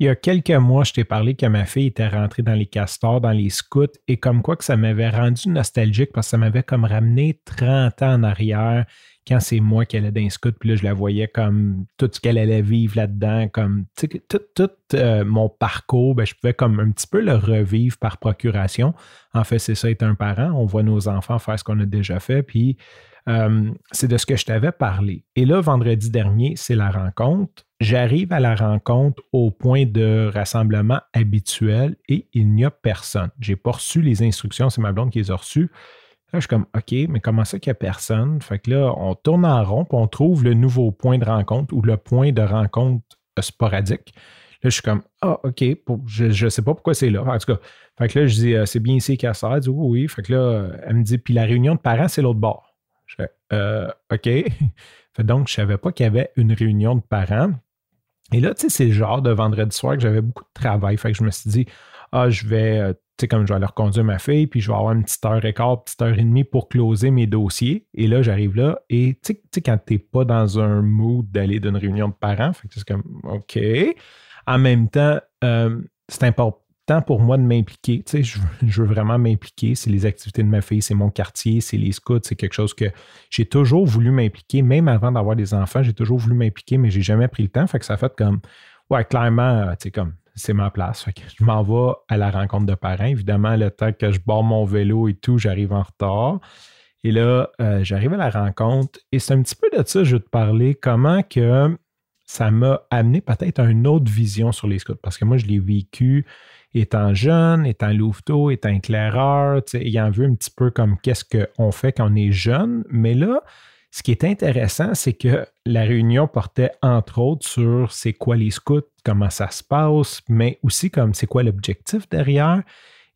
Il y a quelques mois, je t'ai parlé que ma fille était rentrée dans les castors, dans les scouts, et comme quoi que ça m'avait rendu nostalgique parce que ça m'avait comme ramené 30 ans en arrière quand c'est moi qui allais dans les scouts, puis là, je la voyais comme tout ce qu'elle allait vivre là-dedans, comme tout, tout euh, mon parcours, ben, je pouvais comme un petit peu le revivre par procuration. En fait, c'est ça être un parent. On voit nos enfants faire ce qu'on a déjà fait, puis euh, c'est de ce que je t'avais parlé. Et là, vendredi dernier, c'est la rencontre. J'arrive à la rencontre au point de rassemblement habituel et il n'y a personne. J'ai pas reçu les instructions, c'est ma blonde qui les a reçues. Là, je suis comme, OK, mais comment ça qu'il n'y a personne? Fait que là, on tourne en rond, puis on trouve le nouveau point de rencontre ou le point de rencontre sporadique. Là, je suis comme, ah, OK, je ne sais pas pourquoi c'est là. En tout cas, fait que là, je dis, euh, c'est bien ici qu'elle sort. Elle dit, oui, oui. Fait que là, elle me dit, puis la réunion de parents, c'est l'autre bord. Je fais, euh, OK. donc, je ne savais pas qu'il y avait une réunion de parents. Et là, tu sais, c'est le genre de vendredi soir que j'avais beaucoup de travail. Fait que je me suis dit, ah, je vais, euh, tu sais, comme je vais aller reconduire ma fille, puis je vais avoir une petite heure et quart, petite heure et demie pour closer mes dossiers. Et là, j'arrive là, et tu sais, quand tu n'es pas dans un mood d'aller d'une réunion de parents, fait que c'est comme, OK. En même temps, euh, c'est important pour moi de m'impliquer. Tu sais, je, veux, vraiment m'impliquer. C'est les activités de ma fille, c'est mon quartier, c'est les scouts, c'est quelque chose que j'ai toujours voulu m'impliquer, même avant d'avoir des enfants, j'ai toujours voulu m'impliquer, mais j'ai jamais pris le temps. Fait que ça fait comme, ouais, clairement, tu sais, comme, c'est ma place. Que je m'en vais à la rencontre de parents. Évidemment, le temps que je barre mon vélo et tout, j'arrive en retard. Et là, euh, j'arrive à la rencontre et c'est un petit peu de ça, je veux te parler, comment que ça m'a amené peut-être à une autre vision sur les scouts? Parce que moi, je l'ai vécu étant jeune, étant louveteau, étant éclaireur, ayant vu un petit peu comme qu'est-ce qu'on fait quand on est jeune. Mais là, ce qui est intéressant, c'est que la réunion portait entre autres sur c'est quoi les scouts, comment ça se passe, mais aussi comme c'est quoi l'objectif derrière.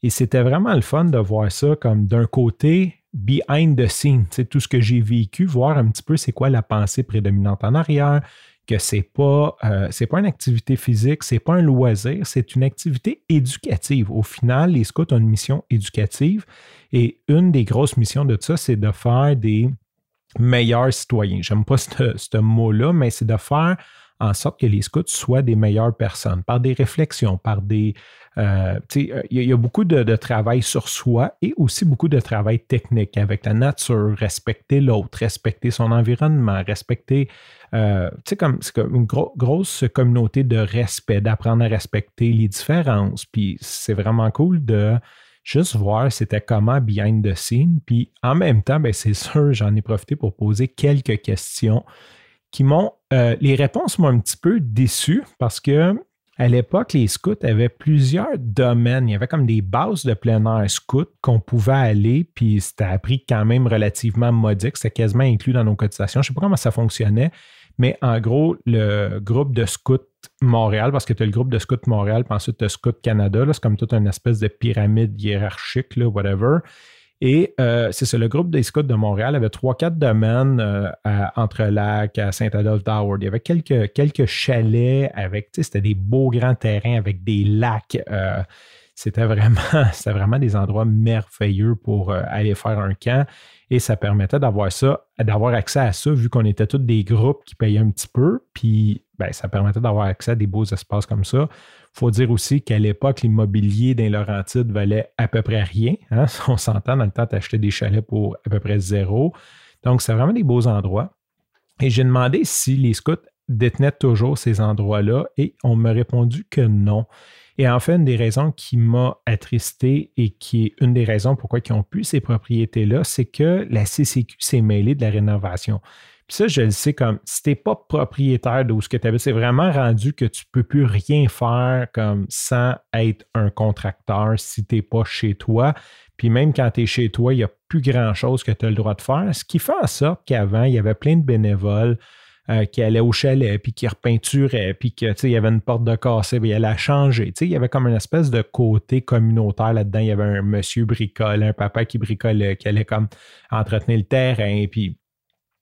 Et c'était vraiment le fun de voir ça comme d'un côté behind the scene, tout ce que j'ai vécu, voir un petit peu c'est quoi la pensée prédominante en arrière, que c'est pas euh, c'est pas une activité physique, c'est pas un loisir, c'est une activité éducative. Au final, les scouts ont une mission éducative et une des grosses missions de ça, c'est de faire des meilleurs citoyens. J'aime pas ce mot-là, mais c'est de faire en sorte que les scouts soient des meilleures personnes par des réflexions, par des. Euh, il y, a beaucoup de, travail sur soi et aussi beaucoup de travail technique avec la nature, respecter l'autre, respecter son environnement, respecter. Euh, c'est comme, comme une grosse communauté de respect, d'apprendre à respecter les différences. Puis c'est vraiment cool de juste voir c'était comment behind the scene. Puis en même temps, ben, c'est sûr, j'en ai profité pour poser quelques questions Euh, les réponses m'ont un petit peu déçu parce que à l'époque, les scouts avaient plusieurs domaines. Il y avait comme des bases de plein air scouts qu'on pouvait aller, puis c'était à prix quand même relativement modique. C'était quasiment inclus dans nos cotisations. Je ne sais pas comment ça fonctionnait, mais en gros, le groupe de scouts Montréal, parce que tu as le groupe de scouts Montréal, puis ensuite tu as Scouts Canada, c'est comme toute une espèce de pyramide hiérarchique, whatever. Et euh, c'est ça, le groupe des scouts de Montréal avait trois, quatre domaines euh, à à Saint-Adolphe d'Howard. Il y avait quelques, quelques chalets avec, tu sais, c'était des beaux grands terrains avec des lacs. Euh, c'était vraiment, des endroits merveilleux pour aller faire un camp. Et ça permettait d'avoir accès à ça, vu qu'on était tous des groupes qui payaient un petit peu. Puis ben, ça permettait d'avoir accès à des beaux espaces comme ça il faut dire aussi qu'à l'époque, l'immobilier dans Laurentides valait à peu près rien. Hein. On s'entend, dans le temps, tu achetais des chalets pour à peu près zéro. Donc, c'est vraiment des beaux endroits. Et j'ai demandé si les scouts détenaient toujours ces endroits-là et on m'a répondu que non. Et en fait, une des raisons qui m'a attristé et qui est une des raisons pourquoi ils ont pu ces propriétés-là, c'est que la CCQ s'est mêlée de la rénovation. Puis ça, je le sais comme si tu n'es pas propriétaire de ce que tu avais, c'est vraiment rendu que tu ne peux plus rien faire comme sans être un contracteur si tu n'es pas chez toi. Puis même quand tu es chez toi, il n'y a plus grand-chose que tu as le droit de faire. Ce qui fait en sorte qu'avant, il y avait plein de bénévoles. Euh, qui allaient au chalet, puis qui repeinturaient, puis qu'il y avait une porte de cassée, puis il allait changer. Il y avait comme une espèce de côté communautaire là-dedans. Il y avait un monsieur bricole, un papa qui bricolait, qui allait comme entretenir le terrain, puis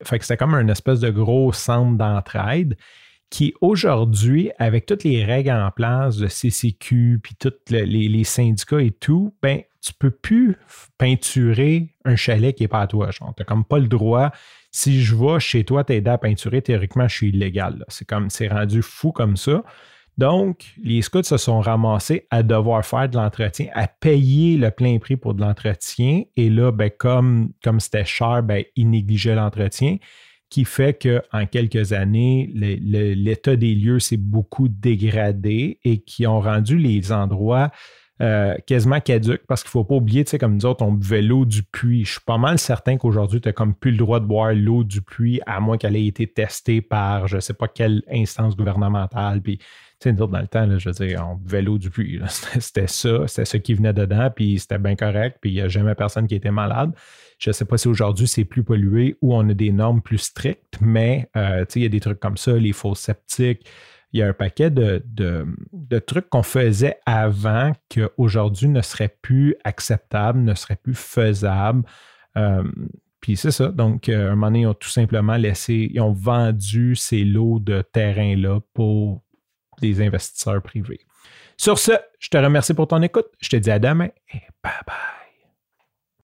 fait que c'était comme un espèce de gros centre d'entraide qui aujourd'hui, avec toutes les règles en place de CCQ, puis tous les, syndicats et tout, ben, tu peux plus peinturer un chalet qui n'est pas à toi. Tu n'as comme pas le droit. Si je vais chez toi t'aider à peinturer, théoriquement, je suis illégal. C'est comme c'est rendu fou comme ça. Donc, les scouts se sont ramassés à devoir faire de l'entretien, à payer le plein prix pour de l'entretien. Et là, ben, comme, comme c'était cher, ben, ils négligeaient l'entretien qui fait qu'en quelques années, l'état des lieux s'est beaucoup dégradé et qui ont rendu les endroits euh, quasiment caducs parce qu'il ne faut pas oublier, tu sais, comme nous autres, on buvait l'eau du puits. Je suis pas mal certain qu'aujourd'hui, tu n'as comme plus le droit de boire l'eau du puits à moins qu'elle ait été testée par je ne sais pas quelle instance gouvernementale. Puis, tu sais, nous autres, dans le temps, je veux dire, on buvait l'eau du puits. C'était ça, c'était ça qui venait dedans, puis c'était bien correct, puis il n'y a jamais personne qui était malade. Je ne sais pas si aujourd'hui c'est plus pollué ou on a des normes plus strictes, mais euh, il y a des trucs comme ça, les faux sceptiques. Il y a un paquet de, trucs qu'on faisait avant qu'aujourd'hui ne seraient plus acceptables, ne seraient plus faisables. Euh, puis c'est ça. Donc, euh, un moment donné, ils ont tout simplement laissé, ils ont vendu ces lots de terrain-là pour des investisseurs privés. Sur ce, je te remercie pour ton écoute. Je te dis à demain et bye bye.